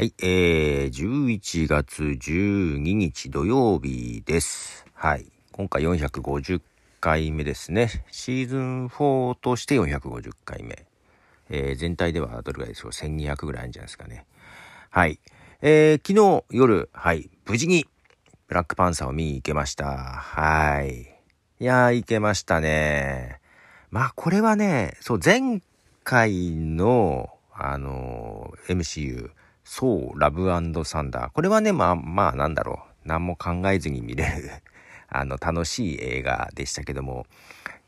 はい、えー、11月12日土曜日です。はい。今回450回目ですね。シーズン4として450回目。えー、全体ではどれぐらいでしょう ?1200 ぐらいあるんじゃないですかね。はい。えー、昨日夜、はい、無事にブラックパンサーを見に行けました。はい。いやー、行けましたね。まあ、これはね、そう、前回の、あのー MCU、そう、ラブサンダー。これはね、まあ、まあ、なんだろう。何も考えずに見れる、あの、楽しい映画でしたけども、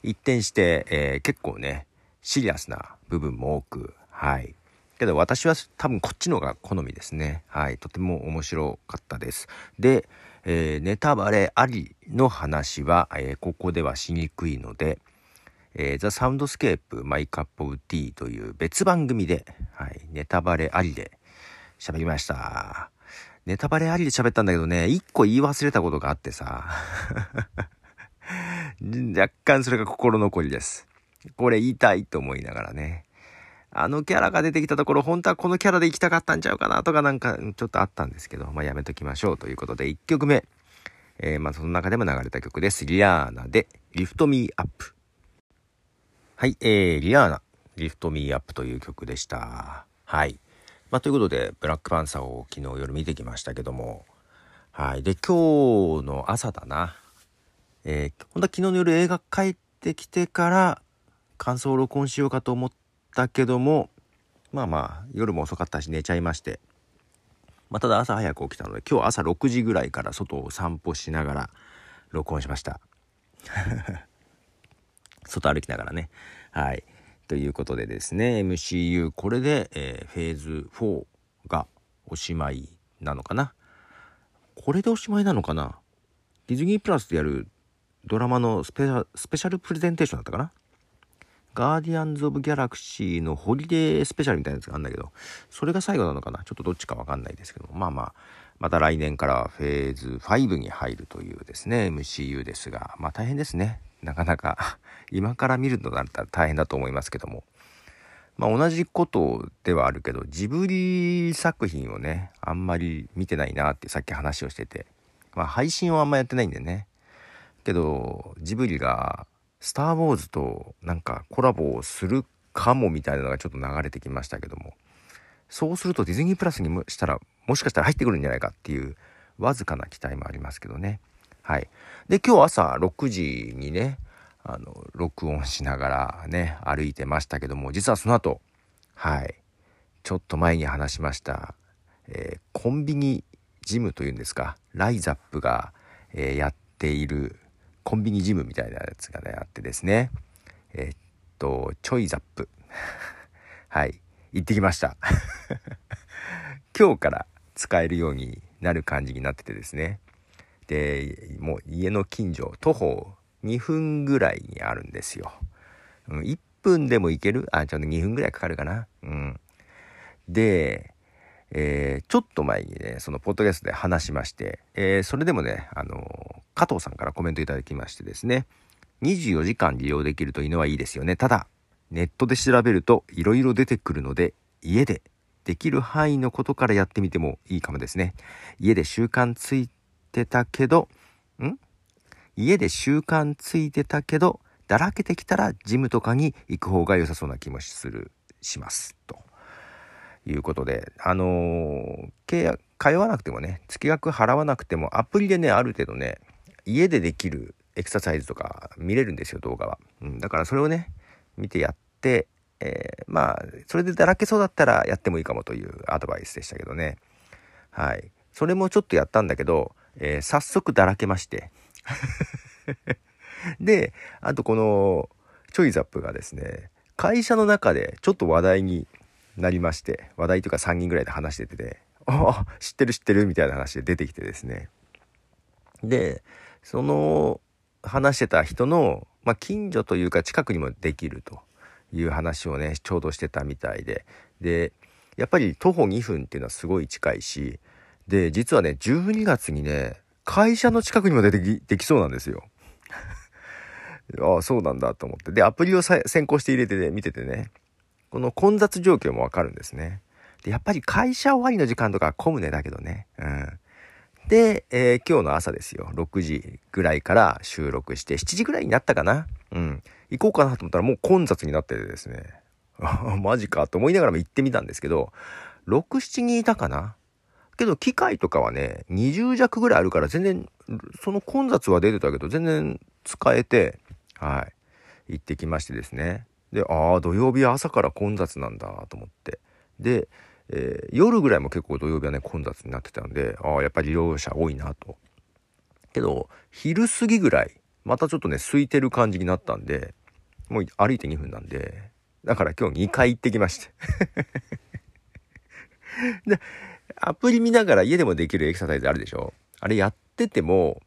一転して、えー結構ね、シリアスな部分も多く、はい。けど私は多分こっちのが好みですね。はい。とても面白かったです。で、えーネタバレありの話は、えーここではしにくいので、えー、 The Soundscape My Cup of Tea という別番組で、はい、ネタバレありで喋りました。ネタバレありで喋ったんだけどね、一個言い忘れたことがあってさ、若干それが心残りです。これ言いたいと思いながらね。あのキャラが出てきたところ、本当はこのキャラで行きたかったんちゃうかなとかなんかちょっとあったんですけど、まあやめときましょうということで、1曲目。えーまあその中でも流れた曲です。リアーナで、リフトミーアップ。はい、えー、リアーナ、リフトミーアップという曲でした。はい。まあ、ということで、ブラックパンサーを昨日夜見てきましたけども、はい。で、今日の朝だな。えー、本当は昨日の夜映画帰ってきてから、感想を録音しようかと思ったけども、まあまあ、夜も遅かったし寝ちゃいまして、まあ、ただ朝早く起きたので、今日朝6時ぐらいから外を散歩しながら録音しました。外歩きながらね。はい。ということでですね、MCU、これで、えーフェーズ4がおしまいなのかな？これでおしまいなのかな？ディズニープラスでやるドラマのスペシャルプレゼンテーションだったかな？ガーディアンズ・オブ・ギャラクシーのホリデースペシャルみたいなやつがあるんだけど、それが最後なのかな？ちょっとどっちかわかんないですけどもまあまあ、また来年からフェーズ5に入るというですね、MCU ですが、まあ大変ですね。なかなか、今から見るとなったら大変だと思いますけども。まあ同じことではあるけど、ジブリ作品をね、あんまり見てないなってさっき話をしてて、まあ配信はあんまやってないんでね。けど、ジブリが、スター・ウォーズとなんかコラボをするかもみたいなのがちょっと流れてきましたけども、そうするとディズニープラスにもしたら、もしかしたら入ってくるんじゃないかっていう、わずかな期待もありますけどね。はい。で、今日朝6時にね、あの、録音しながらね、歩いてましたけども、実はその後、はい。ちょっと前に話しました、えーコンビニジムというんですか、ライザップが、えーやっているコンビニジムみたいなやつがね、あってですね、えーっと、ちょいザップ。はい。行ってきました。今日から使えるようになる感じになっててですね。で、もう家の近所、徒歩2分ぐらいにあるんですよ。うん、1分でも行ける？あ、ちょっと2分ぐらいかかるかな？うん。で、えーちょっと前にね、そのポッドキャストで話しまして、えーそれでもね、あの加藤さんからコメントいただきましてですね、24時間利用できるというのはいいですよね。ただ、ネットで調べると色々出てくるので、家でできる範囲のことからやってみてもいいかもですね。家で習慣ついてたけど、ん？家で習慣ついてたけど、だらけてきたらジムとかに行く方が良さそうな気もする、します。ということで、あのー契約、通わなくてもね、月額払わなくても、アプリでね、ある程度ね、家でできるエクササイズとか見れるんですよ、動画は。うん、だからそれをね、見てやって、えーまあ、それでだらけそうだったらやってもいいかもというアドバイスでしたけどね。はい。それもちょっとやったんだけど、えー早速だらけまして。で、あとこの、チョイザップがですね、会社の中でちょっと話題になりまして、話題というか3人ぐらいで話してて、ああ、知ってる知ってるみたいな話で出てきてですね。で、その話してた人の、まあ、近所というか近くにもできるという話をね、ちょうどしてたみたいで。で、やっぱり徒歩2分っていうのはすごい近いし、で、実はね、12月にね、会社の近くにも出てき、できそうなんですよ。あ あ、そうなんだと思って。で、アプリを先行して入れて、ね、見ててね、この混雑状況もわかるんですね。で、やっぱり会社終わりの時間とか混むねだけどね。うん。で、えー、今日の朝ですよ。6時ぐらいから収録して、7時ぐらいになったかな。うん。行こうかなと思ったらもう混雑になっててですね。マジかと思いながらも行ってみたんですけど、6、7人いたかな。けど機械とかはね、20弱ぐらいあるから全然、その混雑は出てたけど全然使えて、はい。行ってきましてですね。で、ああ、土曜日は朝から混雑なんだと思って。で、えー、夜ぐらいも結構土曜日はね混雑になってたんでああやっぱり利用者多いなと。けど昼過ぎぐらいまたちょっとね空いてる感じになったんでもう歩いて2分なんでだから今日2回行ってきましてで アプリ見ながら家でもできるエクササイズあるでしょ？あれやってても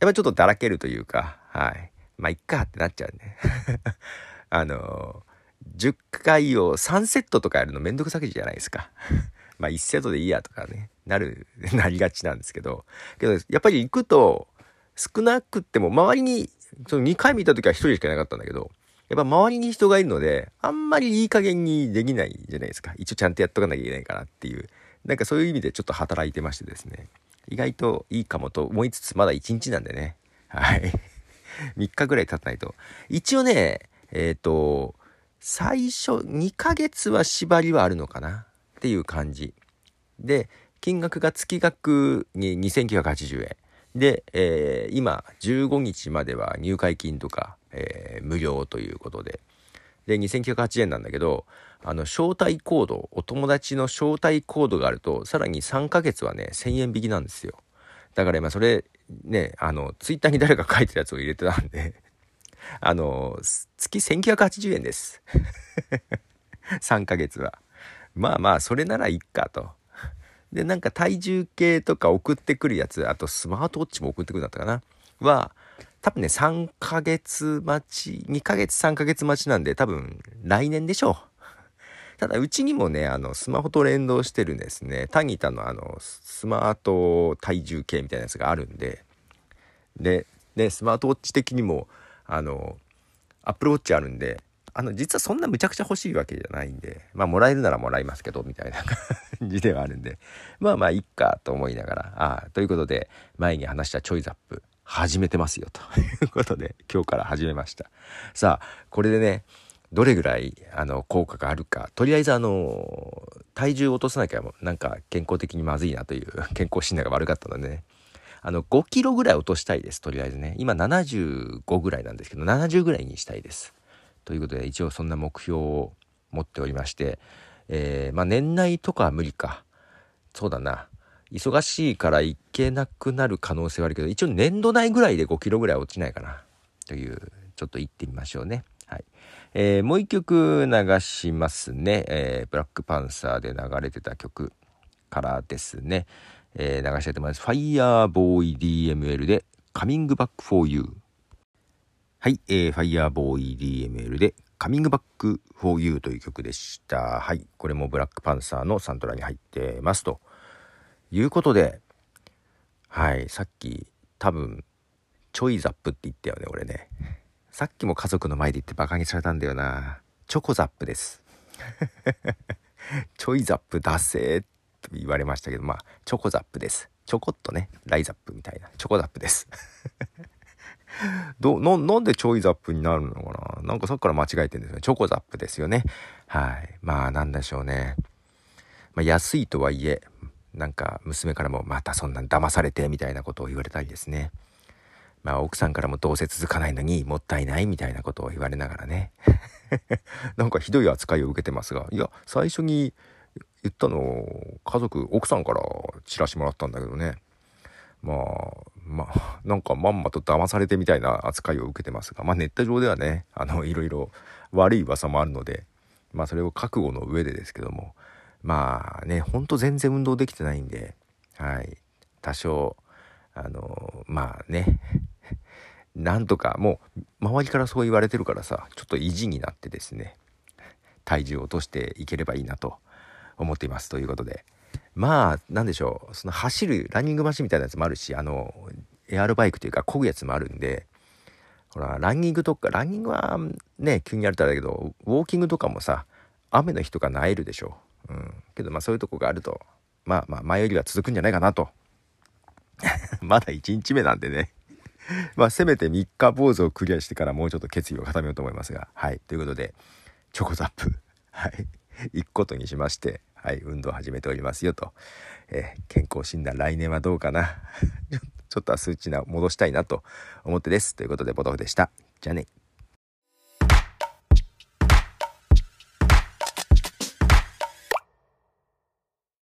やっぱちょっとだらけるというかはいまあいっかってなっちゃうね あのー10回を3セットとかやるのめんどくさくじゃないですか。まあ1セットでいいやとかね、なる、なりがちなんですけど、けどやっぱり行くと少なくっても周りに、その2回見た時は1人しかいなかったんだけど、やっぱ周りに人がいるので、あんまりいい加減にできないじゃないですか。一応ちゃんとやっとかなきゃいけないかなっていう。なんかそういう意味でちょっと働いてましてですね。意外といいかもと思いつつ、まだ1日なんでね。はい。3日ぐらい経たないと。一応ね、えっ、ー、と、最初2ヶ月は縛りはあるのかなっていう感じ。で、金額が月額に2980円。で、えー、今15日までは入会金とか、えー、無料ということで。で、2908円なんだけど、あの、招待コード、お友達の招待コードがあると、さらに3ヶ月はね、1000円引きなんですよ。だから今それ、ね、あの、ツイッターに誰か書いてるやつを入れてたんで あの、月1980円です。3ヶ月は。まあまあ、それならいっかと。で、なんか体重計とか送ってくるやつ、あとスマートウォッチも送ってくるんだったかな。は、多分ね、3ヶ月待ち、2ヶ月3ヶ月待ちなんで、多分来年でしょう。ただ、うちにもね、あの、スマホと連動してるんですね、タギタのあの、スマート体重計みたいなやつがあるんで、で、ね、スマートウォッチ的にも、あの、アップルウォッチあるんで、あの、実はそんなむちゃくちゃ欲しいわけじゃないんで、まあ、もらえるならもらいますけど、みたいな 感じではあるんで、まあまあ、いっかと思いながら、ああ、ということで、前に話したちょいザップ、始めてますよ、という ことで、今日から始めました。さあ、これでね、どれぐらい、あの、効果があるか、とりあえず、あの、体重を落とさなきゃ、なんか健康的にまずいなという、健康診断が悪かったのでね、あの、5キロぐらい落としたいです。とりあえずね。今75ぐらいなんですけど、70ぐらいにしたいです。ということで、一応そんな目標を持っておりまして、えー、まあ年内とかは無理か。そうだな。忙しいから行けなくなる可能性はあるけど、一応年度内ぐらいで5キロぐらい落ちないかな。という、ちょっと行ってみましょうね。はい。えー、もう一曲流しますね。えー、ブラックパンサーで流れてた曲からですね。えー、流したいと思います。Fireboy DML で Coming Back for You。はい、えー、Fireboy DML で Coming Back for You という曲でした。はい、これもブラックパンサーのサントラに入ってますということで、はい、さっき多分ちょいザップって言ったよね、俺ね。さっきも家族の前で言ってバカにされたんだよな。チョコザップです。ちょいザップ出せっと言われましたけど、まあ、チョコザップです。ちょこっとね、ライザップみたいな、チョコザップです。どな、なんでちょいザップになるのかな？なんかさっきから間違えてるんですよね。チョコザップですよね。はい。まあ、なんでしょうね。まあ、安いとはいえ、なんか娘からもまたそんなん騙されてみたいなことを言われたりですね。まあ奥さんからもどうせ続かないのにもったいないみたいなことを言われながらね。なんかひどい扱いを受けてますが、いや、最初に言ったの家族奥さんからチラシもらったんだけどねまあまあなんかまんまと騙されてみたいな扱いを受けてますがまあネット上ではねあのいろいろ悪い噂もあるのでまあそれを覚悟の上でですけどもまあねほんと全然運動できてないんではい。多少あのまあね なんとかもう周りからそう言われてるからさちょっと意地になってですね体重を落としていければいいなと思っていますということで。まあ何でしょうその走るランニングマシンみたいなやつもあるしあのエアロバイクというか漕ぐやつもあるんでほらランニングとかランニングはね急にやるとあれだけどウォーキングとかもさ雨の日とかなえるでしょ、うん。けどまあそういうとこがあるとまあまあ前よりは続くんじゃないかなと。まだ1日目なんでね。まあせめて3日坊主をクリアしてからもうちょっと決意を固めようと思いますが。はい。ということでチョコザップ。はい。行くことにしましてはい。運動を始めておりますよと、えー、健康診断来年はどうかな。ちょっとは数値な戻したいなと思ってです。ということでボトフでした。じゃあね。